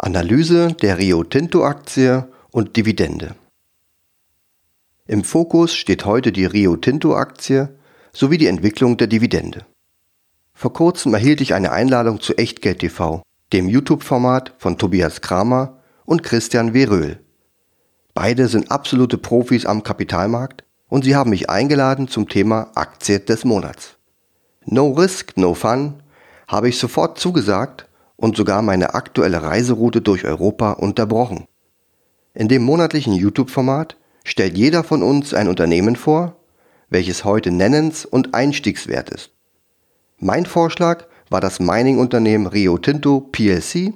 Analyse der Rio Tinto Aktie und Dividende. Im Fokus steht heute die Rio Tinto Aktie sowie die Entwicklung der Dividende. Vor kurzem erhielt ich eine Einladung zu Echtgeld TV, dem YouTube-Format von Tobias Kramer und Christian Weröhl. Beide sind absolute Profis am Kapitalmarkt und sie haben mich eingeladen zum Thema Aktie des Monats. No Risk, No Fun habe ich sofort zugesagt und sogar meine aktuelle Reiseroute durch Europa unterbrochen. In dem monatlichen YouTube-Format stellt jeder von uns ein Unternehmen vor, welches heute nennens- und einstiegswert ist. Mein Vorschlag war das Mining-Unternehmen Rio Tinto PLC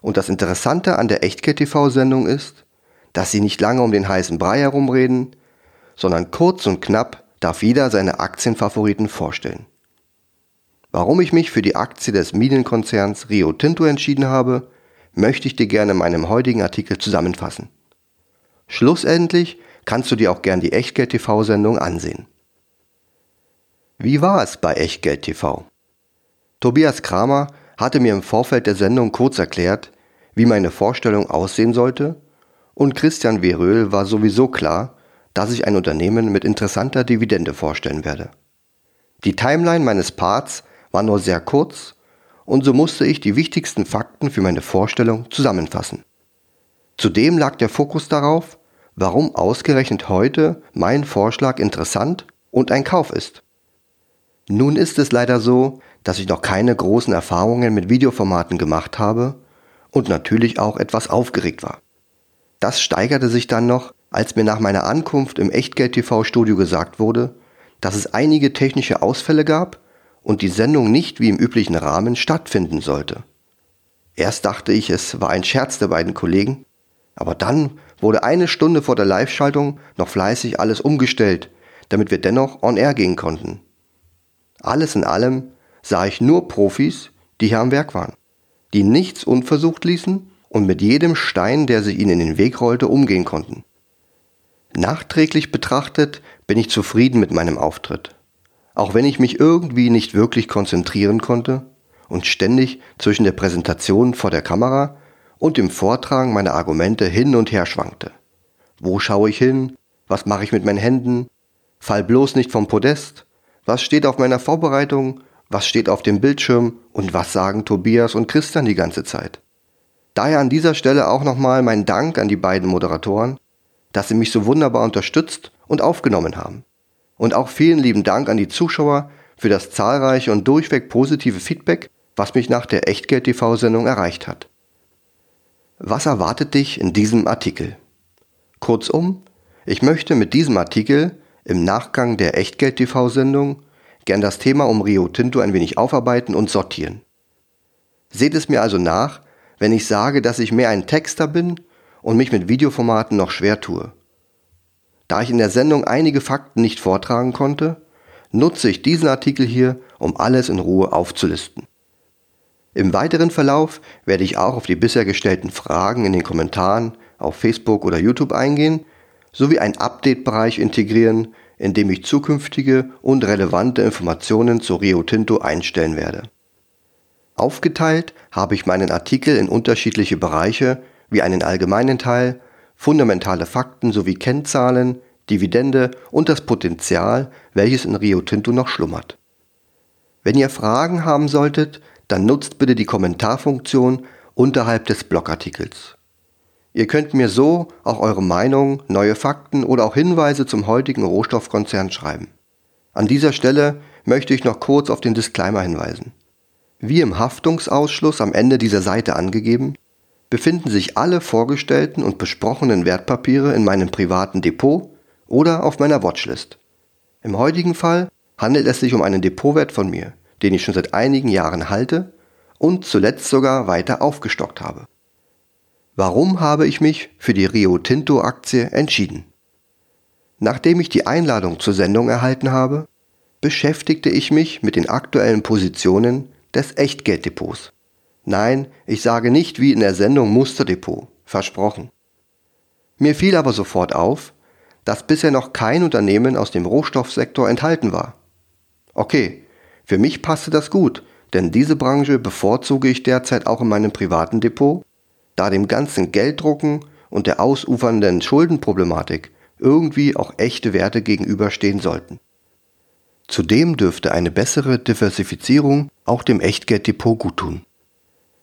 und das Interessante an der Echtgeld-TV-Sendung ist, dass sie nicht lange um den heißen Brei herumreden, sondern kurz und knapp darf jeder seine Aktienfavoriten vorstellen. Warum ich mich für die Aktie des Minenkonzerns Rio Tinto entschieden habe, möchte ich dir gerne in meinem heutigen Artikel zusammenfassen. Schlussendlich kannst du dir auch gern die Echtgeld TV Sendung ansehen. Wie war es bei Echtgeld TV? Tobias Kramer hatte mir im Vorfeld der Sendung kurz erklärt, wie meine Vorstellung aussehen sollte, und Christian Weröhl war sowieso klar, dass ich ein Unternehmen mit interessanter Dividende vorstellen werde. Die Timeline meines Parts war nur sehr kurz und so musste ich die wichtigsten Fakten für meine Vorstellung zusammenfassen. Zudem lag der Fokus darauf, warum ausgerechnet heute mein Vorschlag interessant und ein Kauf ist. Nun ist es leider so, dass ich noch keine großen Erfahrungen mit Videoformaten gemacht habe und natürlich auch etwas aufgeregt war. Das steigerte sich dann noch, als mir nach meiner Ankunft im Echtgeld-TV-Studio gesagt wurde, dass es einige technische Ausfälle gab und die Sendung nicht wie im üblichen Rahmen stattfinden sollte. Erst dachte ich, es war ein Scherz der beiden Kollegen, aber dann wurde eine Stunde vor der Live-Schaltung noch fleißig alles umgestellt, damit wir dennoch on air gehen konnten. Alles in allem sah ich nur Profis, die hier am Werk waren, die nichts unversucht ließen und mit jedem Stein, der sich ihnen in den Weg rollte, umgehen konnten. Nachträglich betrachtet bin ich zufrieden mit meinem Auftritt auch wenn ich mich irgendwie nicht wirklich konzentrieren konnte und ständig zwischen der Präsentation vor der Kamera und dem Vortragen meiner Argumente hin und her schwankte. Wo schaue ich hin? Was mache ich mit meinen Händen? Fall bloß nicht vom Podest. Was steht auf meiner Vorbereitung? Was steht auf dem Bildschirm? Und was sagen Tobias und Christian die ganze Zeit? Daher an dieser Stelle auch nochmal mein Dank an die beiden Moderatoren, dass sie mich so wunderbar unterstützt und aufgenommen haben. Und auch vielen lieben Dank an die Zuschauer für das zahlreiche und durchweg positive Feedback, was mich nach der Echtgeld-TV-Sendung erreicht hat. Was erwartet dich in diesem Artikel? Kurzum, ich möchte mit diesem Artikel im Nachgang der Echtgeld-TV-Sendung gern das Thema um Rio Tinto ein wenig aufarbeiten und sortieren. Seht es mir also nach, wenn ich sage, dass ich mehr ein Texter bin und mich mit Videoformaten noch schwer tue. Da ich in der Sendung einige Fakten nicht vortragen konnte, nutze ich diesen Artikel hier, um alles in Ruhe aufzulisten. Im weiteren Verlauf werde ich auch auf die bisher gestellten Fragen in den Kommentaren auf Facebook oder YouTube eingehen, sowie einen Update-Bereich integrieren, in dem ich zukünftige und relevante Informationen zu Rio Tinto einstellen werde. Aufgeteilt habe ich meinen Artikel in unterschiedliche Bereiche wie einen allgemeinen Teil, fundamentale Fakten sowie Kennzahlen, Dividende und das Potenzial, welches in Rio Tinto noch schlummert. Wenn ihr Fragen haben solltet, dann nutzt bitte die Kommentarfunktion unterhalb des Blogartikels. Ihr könnt mir so auch eure Meinung, neue Fakten oder auch Hinweise zum heutigen Rohstoffkonzern schreiben. An dieser Stelle möchte ich noch kurz auf den Disclaimer hinweisen. Wie im Haftungsausschluss am Ende dieser Seite angegeben, befinden sich alle vorgestellten und besprochenen Wertpapiere in meinem privaten Depot oder auf meiner Watchlist. Im heutigen Fall handelt es sich um einen Depotwert von mir, den ich schon seit einigen Jahren halte und zuletzt sogar weiter aufgestockt habe. Warum habe ich mich für die Rio Tinto Aktie entschieden? Nachdem ich die Einladung zur Sendung erhalten habe, beschäftigte ich mich mit den aktuellen Positionen des Echtgelddepots. Nein, ich sage nicht wie in der Sendung Musterdepot, versprochen. Mir fiel aber sofort auf, dass bisher noch kein Unternehmen aus dem Rohstoffsektor enthalten war. Okay, für mich passte das gut, denn diese Branche bevorzuge ich derzeit auch in meinem privaten Depot, da dem ganzen Gelddrucken und der ausufernden Schuldenproblematik irgendwie auch echte Werte gegenüberstehen sollten. Zudem dürfte eine bessere Diversifizierung auch dem Echtgelddepot guttun.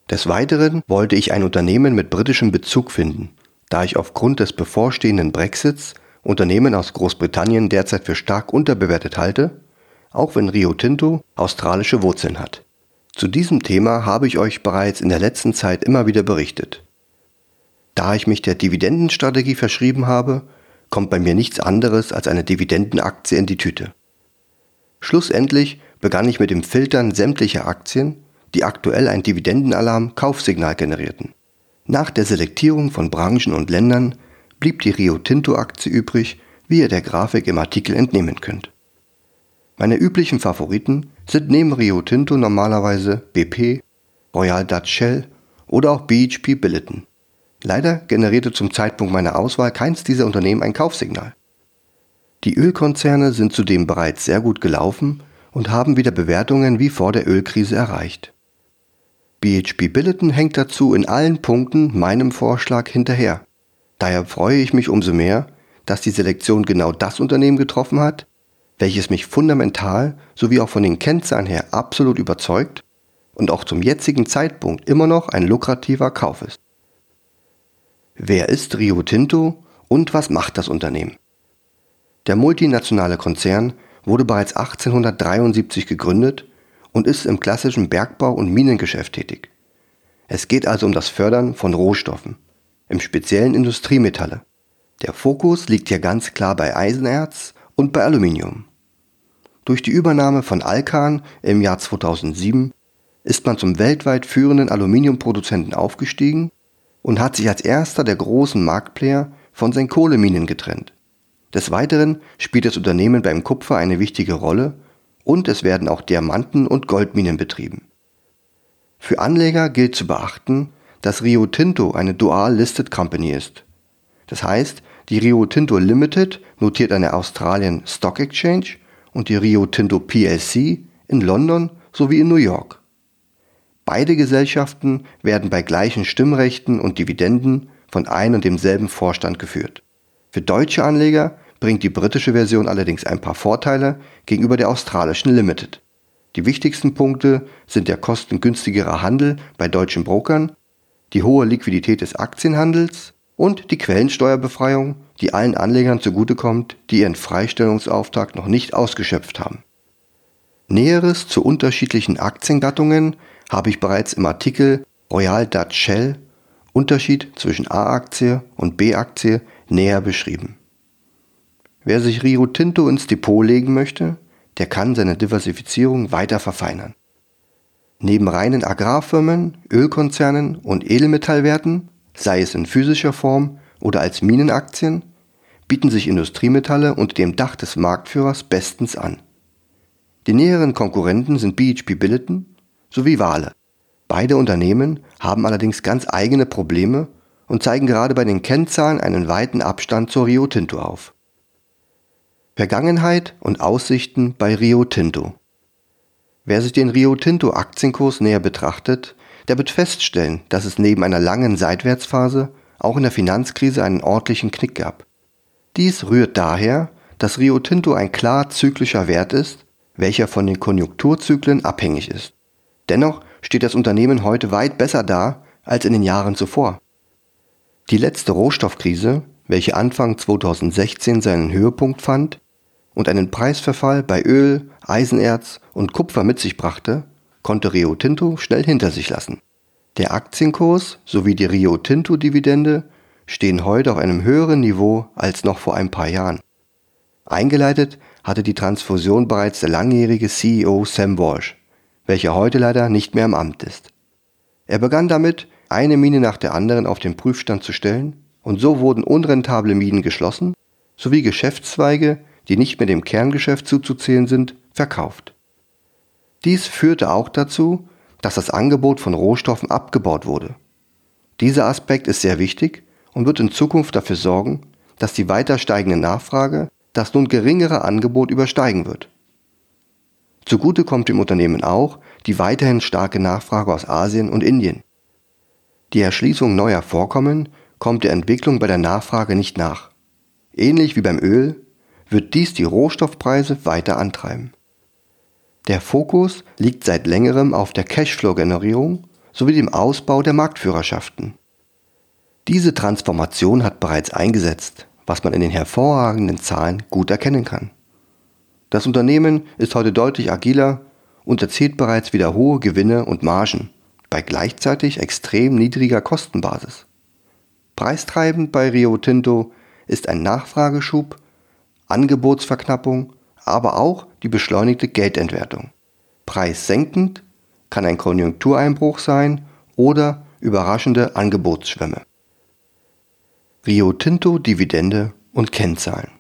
Des Weiteren wollte ich ein Unternehmen mit britischem Bezug finden, da ich aufgrund des bevorstehenden Brexits Unternehmen aus Großbritannien derzeit für stark unterbewertet halte, auch wenn Rio Tinto australische Wurzeln hat. Zu diesem Thema habe ich euch bereits in der letzten Zeit immer wieder berichtet. Da ich mich der Dividendenstrategie verschrieben habe, kommt bei mir nichts anderes als eine Dividendenaktie in die Tüte. Schlussendlich begann ich mit dem Filtern sämtlicher Aktien, die aktuell ein Dividendenalarm-Kaufsignal generierten. Nach der Selektierung von Branchen und Ländern blieb die Rio Tinto Aktie übrig, wie ihr der Grafik im Artikel entnehmen könnt. Meine üblichen Favoriten sind neben Rio Tinto normalerweise BP, Royal Dutch Shell oder auch BHP Billiton. Leider generierte zum Zeitpunkt meiner Auswahl keins dieser Unternehmen ein Kaufsignal. Die Ölkonzerne sind zudem bereits sehr gut gelaufen und haben wieder Bewertungen wie vor der Ölkrise erreicht. BHP Billiton hängt dazu in allen Punkten meinem Vorschlag hinterher. Daher freue ich mich umso mehr, dass die Selektion genau das Unternehmen getroffen hat, welches mich fundamental sowie auch von den Kennzahlen her absolut überzeugt und auch zum jetzigen Zeitpunkt immer noch ein lukrativer Kauf ist. Wer ist Rio Tinto und was macht das Unternehmen? Der multinationale Konzern wurde bereits 1873 gegründet und ist im klassischen Bergbau- und Minengeschäft tätig. Es geht also um das Fördern von Rohstoffen, im speziellen Industriemetalle. Der Fokus liegt hier ganz klar bei Eisenerz und bei Aluminium. Durch die Übernahme von Alcan im Jahr 2007 ist man zum weltweit führenden Aluminiumproduzenten aufgestiegen und hat sich als erster der großen Marktplayer von seinen Kohleminen getrennt. Des Weiteren spielt das Unternehmen beim Kupfer eine wichtige Rolle und es werden auch Diamanten- und Goldminen betrieben. Für Anleger gilt zu beachten, dass Rio Tinto eine Dual Listed Company ist. Das heißt, die Rio Tinto Limited notiert an der Australian Stock Exchange und die Rio Tinto PLC in London sowie in New York. Beide Gesellschaften werden bei gleichen Stimmrechten und Dividenden von ein und demselben Vorstand geführt. Für deutsche Anleger bringt die britische Version allerdings ein paar Vorteile gegenüber der australischen Limited. Die wichtigsten Punkte sind der kostengünstigere Handel bei deutschen Brokern, die hohe Liquidität des Aktienhandels und die Quellensteuerbefreiung, die allen Anlegern zugutekommt, die ihren Freistellungsauftrag noch nicht ausgeschöpft haben. Näheres zu unterschiedlichen Aktiengattungen habe ich bereits im Artikel Royal Dutch Shell Unterschied zwischen A-Aktie und B-Aktie näher beschrieben. Wer sich Rio Tinto ins Depot legen möchte, der kann seine Diversifizierung weiter verfeinern. Neben reinen Agrarfirmen, Ölkonzernen und Edelmetallwerten, sei es in physischer Form oder als Minenaktien, bieten sich Industriemetalle unter dem Dach des Marktführers bestens an. Die näheren Konkurrenten sind BHP Billiton, sowie Wale. Beide Unternehmen haben allerdings ganz eigene Probleme und zeigen gerade bei den Kennzahlen einen weiten Abstand zur Rio Tinto auf. Vergangenheit und Aussichten bei Rio Tinto. Wer sich den Rio Tinto Aktienkurs näher betrachtet, der wird feststellen, dass es neben einer langen Seitwärtsphase auch in der Finanzkrise einen ordentlichen Knick gab. Dies rührt daher, dass Rio Tinto ein klar zyklischer Wert ist, welcher von den Konjunkturzyklen abhängig ist. Dennoch steht das Unternehmen heute weit besser da als in den Jahren zuvor. Die letzte Rohstoffkrise, welche Anfang 2016 seinen Höhepunkt fand und einen Preisverfall bei Öl, Eisenerz und Kupfer mit sich brachte, konnte Rio Tinto schnell hinter sich lassen. Der Aktienkurs sowie die Rio Tinto Dividende stehen heute auf einem höheren Niveau als noch vor ein paar Jahren. Eingeleitet hatte die Transfusion bereits der langjährige CEO Sam Walsh welcher heute leider nicht mehr im Amt ist. Er begann damit, eine Mine nach der anderen auf den Prüfstand zu stellen, und so wurden unrentable Minen geschlossen, sowie Geschäftszweige, die nicht mehr dem Kerngeschäft zuzuzählen sind, verkauft. Dies führte auch dazu, dass das Angebot von Rohstoffen abgebaut wurde. Dieser Aspekt ist sehr wichtig und wird in Zukunft dafür sorgen, dass die weiter steigende Nachfrage das nun geringere Angebot übersteigen wird. Zugute kommt dem Unternehmen auch die weiterhin starke Nachfrage aus Asien und Indien. Die Erschließung neuer Vorkommen kommt der Entwicklung bei der Nachfrage nicht nach. Ähnlich wie beim Öl wird dies die Rohstoffpreise weiter antreiben. Der Fokus liegt seit längerem auf der Cashflow-Generierung sowie dem Ausbau der Marktführerschaften. Diese Transformation hat bereits eingesetzt, was man in den hervorragenden Zahlen gut erkennen kann. Das Unternehmen ist heute deutlich agiler und erzielt bereits wieder hohe Gewinne und Margen bei gleichzeitig extrem niedriger Kostenbasis. Preistreibend bei Rio Tinto ist ein Nachfrageschub, Angebotsverknappung, aber auch die beschleunigte Geldentwertung. Preissenkend kann ein Konjunktureinbruch sein oder überraschende Angebotsschwämme. Rio Tinto Dividende und Kennzahlen.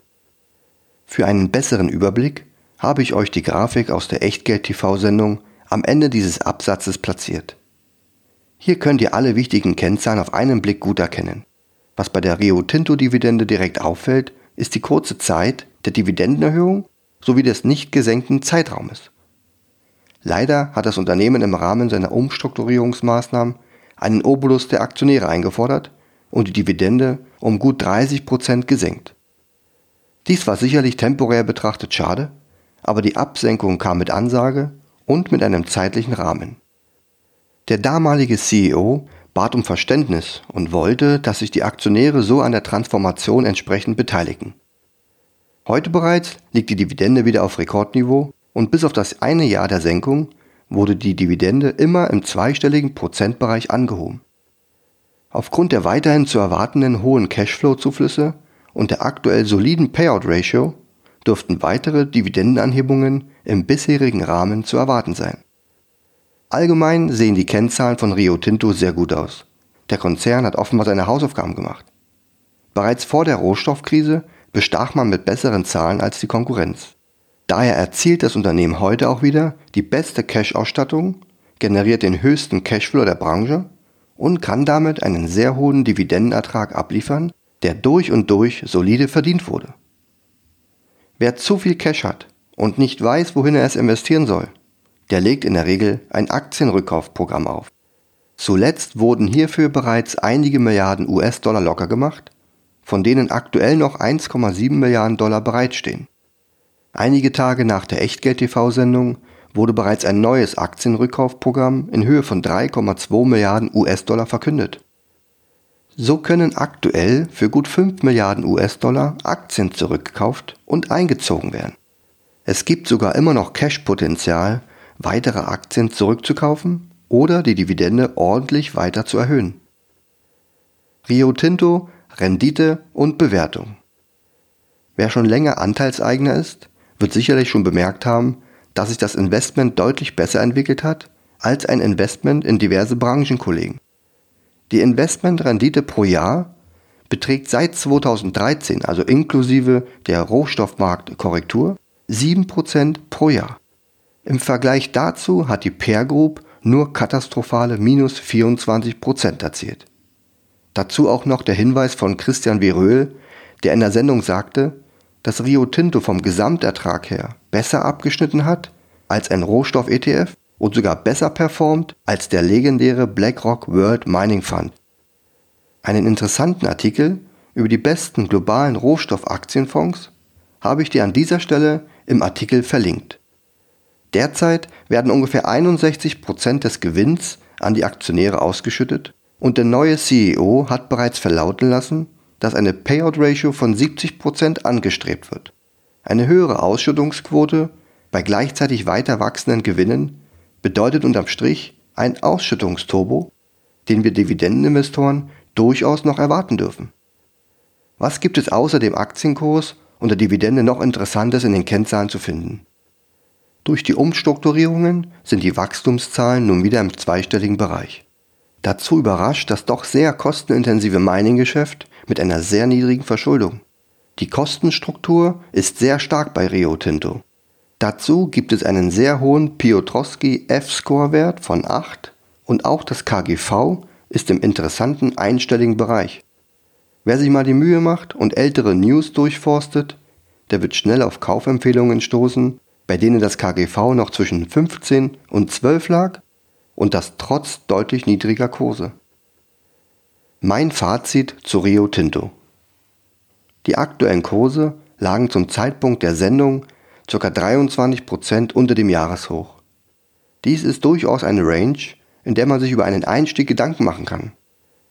Für einen besseren Überblick habe ich euch die Grafik aus der Echtgeld-TV-Sendung am Ende dieses Absatzes platziert. Hier könnt ihr alle wichtigen Kennzahlen auf einen Blick gut erkennen. Was bei der Rio Tinto Dividende direkt auffällt, ist die kurze Zeit der Dividendenerhöhung sowie des nicht gesenkten Zeitraumes. Leider hat das Unternehmen im Rahmen seiner Umstrukturierungsmaßnahmen einen Obolus der Aktionäre eingefordert und die Dividende um gut 30 Prozent gesenkt. Dies war sicherlich temporär betrachtet schade, aber die Absenkung kam mit Ansage und mit einem zeitlichen Rahmen. Der damalige CEO bat um Verständnis und wollte, dass sich die Aktionäre so an der Transformation entsprechend beteiligen. Heute bereits liegt die Dividende wieder auf Rekordniveau und bis auf das eine Jahr der Senkung wurde die Dividende immer im zweistelligen Prozentbereich angehoben. Aufgrund der weiterhin zu erwartenden hohen Cashflow-Zuflüsse und der aktuell soliden Payout-Ratio dürften weitere Dividendenanhebungen im bisherigen Rahmen zu erwarten sein. Allgemein sehen die Kennzahlen von Rio Tinto sehr gut aus. Der Konzern hat offenbar seine Hausaufgaben gemacht. Bereits vor der Rohstoffkrise bestach man mit besseren Zahlen als die Konkurrenz. Daher erzielt das Unternehmen heute auch wieder die beste Cash-Ausstattung, generiert den höchsten Cashflow der Branche und kann damit einen sehr hohen Dividendenertrag abliefern, der durch und durch solide verdient wurde. Wer zu viel Cash hat und nicht weiß, wohin er es investieren soll, der legt in der Regel ein Aktienrückkaufprogramm auf. Zuletzt wurden hierfür bereits einige Milliarden US-Dollar locker gemacht, von denen aktuell noch 1,7 Milliarden Dollar bereitstehen. Einige Tage nach der Echtgeld-TV-Sendung wurde bereits ein neues Aktienrückkaufprogramm in Höhe von 3,2 Milliarden US-Dollar verkündet. So können aktuell für gut 5 Milliarden US-Dollar Aktien zurückgekauft und eingezogen werden. Es gibt sogar immer noch Cash-Potenzial, weitere Aktien zurückzukaufen oder die Dividende ordentlich weiter zu erhöhen. Rio Tinto, Rendite und Bewertung. Wer schon länger Anteilseigner ist, wird sicherlich schon bemerkt haben, dass sich das Investment deutlich besser entwickelt hat als ein Investment in diverse Branchenkollegen. Die Investmentrendite pro Jahr beträgt seit 2013, also inklusive der Rohstoffmarktkorrektur, 7% pro Jahr. Im Vergleich dazu hat die Peer Group nur katastrophale minus 24% erzielt. Dazu auch noch der Hinweis von Christian Veröhl, der in der Sendung sagte, dass Rio Tinto vom Gesamtertrag her besser abgeschnitten hat als ein Rohstoff-ETF und sogar besser performt als der legendäre BlackRock World Mining Fund. Einen interessanten Artikel über die besten globalen Rohstoffaktienfonds habe ich dir an dieser Stelle im Artikel verlinkt. Derzeit werden ungefähr 61 Prozent des Gewinns an die Aktionäre ausgeschüttet und der neue CEO hat bereits verlauten lassen, dass eine Payout-Ratio von 70% angestrebt wird. Eine höhere Ausschüttungsquote bei gleichzeitig weiter wachsenden Gewinnen bedeutet unterm Strich ein Ausschüttungsturbo, den wir Dividendeninvestoren durchaus noch erwarten dürfen. Was gibt es außer dem Aktienkurs und der Dividende noch Interessantes in den Kennzahlen zu finden? Durch die Umstrukturierungen sind die Wachstumszahlen nun wieder im zweistelligen Bereich. Dazu überrascht das doch sehr kostenintensive Mining-Geschäft mit einer sehr niedrigen Verschuldung. Die Kostenstruktur ist sehr stark bei Rio Tinto. Dazu gibt es einen sehr hohen Piotrowski F-Score-Wert von 8 und auch das KGV ist im interessanten einstelligen Bereich. Wer sich mal die Mühe macht und ältere News durchforstet, der wird schnell auf Kaufempfehlungen stoßen, bei denen das KGV noch zwischen 15 und 12 lag und das trotz deutlich niedriger Kurse. Mein Fazit zu Rio Tinto. Die aktuellen Kurse lagen zum Zeitpunkt der Sendung ca. 23% unter dem Jahreshoch. Dies ist durchaus eine Range, in der man sich über einen Einstieg Gedanken machen kann.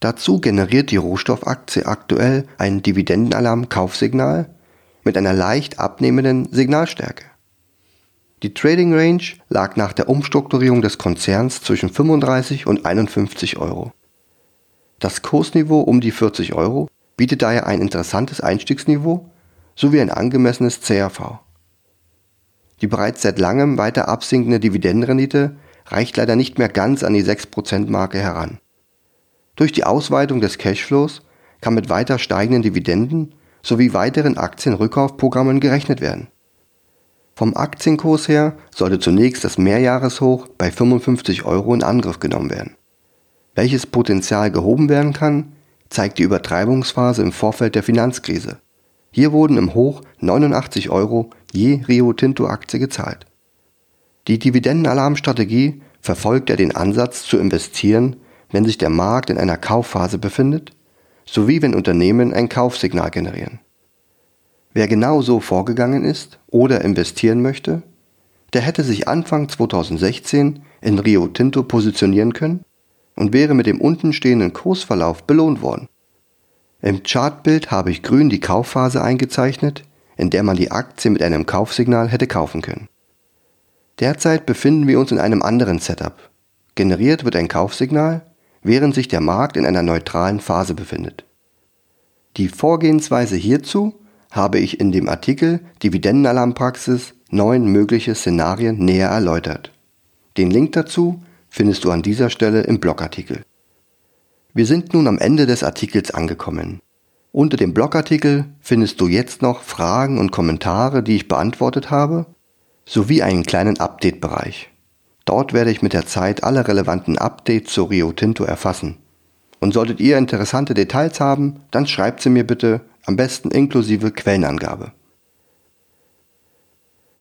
Dazu generiert die Rohstoffaktie aktuell ein Dividendenalarm-Kaufsignal mit einer leicht abnehmenden Signalstärke. Die Trading Range lag nach der Umstrukturierung des Konzerns zwischen 35 und 51 Euro. Das Kursniveau um die 40 Euro bietet daher ein interessantes Einstiegsniveau sowie ein angemessenes CRV. Die bereits seit langem weiter absinkende Dividendenrendite reicht leider nicht mehr ganz an die 6%-Marke heran. Durch die Ausweitung des Cashflows kann mit weiter steigenden Dividenden sowie weiteren Aktienrückkaufprogrammen gerechnet werden. Vom Aktienkurs her sollte zunächst das Mehrjahreshoch bei 55 Euro in Angriff genommen werden. Welches Potenzial gehoben werden kann, zeigt die Übertreibungsphase im Vorfeld der Finanzkrise. Hier wurden im Hoch 89 Euro je Rio Tinto Aktie gezahlt. Die Dividendenalarmstrategie verfolgt ja den Ansatz zu investieren, wenn sich der Markt in einer Kaufphase befindet, sowie wenn Unternehmen ein Kaufsignal generieren. Wer genau so vorgegangen ist oder investieren möchte, der hätte sich Anfang 2016 in Rio Tinto positionieren können und wäre mit dem untenstehenden Kursverlauf belohnt worden. Im Chartbild habe ich grün die Kaufphase eingezeichnet, in der man die Aktie mit einem Kaufsignal hätte kaufen können. Derzeit befinden wir uns in einem anderen Setup. Generiert wird ein Kaufsignal, während sich der Markt in einer neutralen Phase befindet. Die Vorgehensweise hierzu habe ich in dem Artikel Dividendenalarmpraxis neun mögliche Szenarien näher erläutert. Den Link dazu findest du an dieser Stelle im Blogartikel. Wir sind nun am Ende des Artikels angekommen. Unter dem Blogartikel findest du jetzt noch Fragen und Kommentare, die ich beantwortet habe, sowie einen kleinen Update-Bereich. Dort werde ich mit der Zeit alle relevanten Updates zu Rio Tinto erfassen. Und solltet ihr interessante Details haben, dann schreibt sie mir bitte, am besten inklusive Quellenangabe.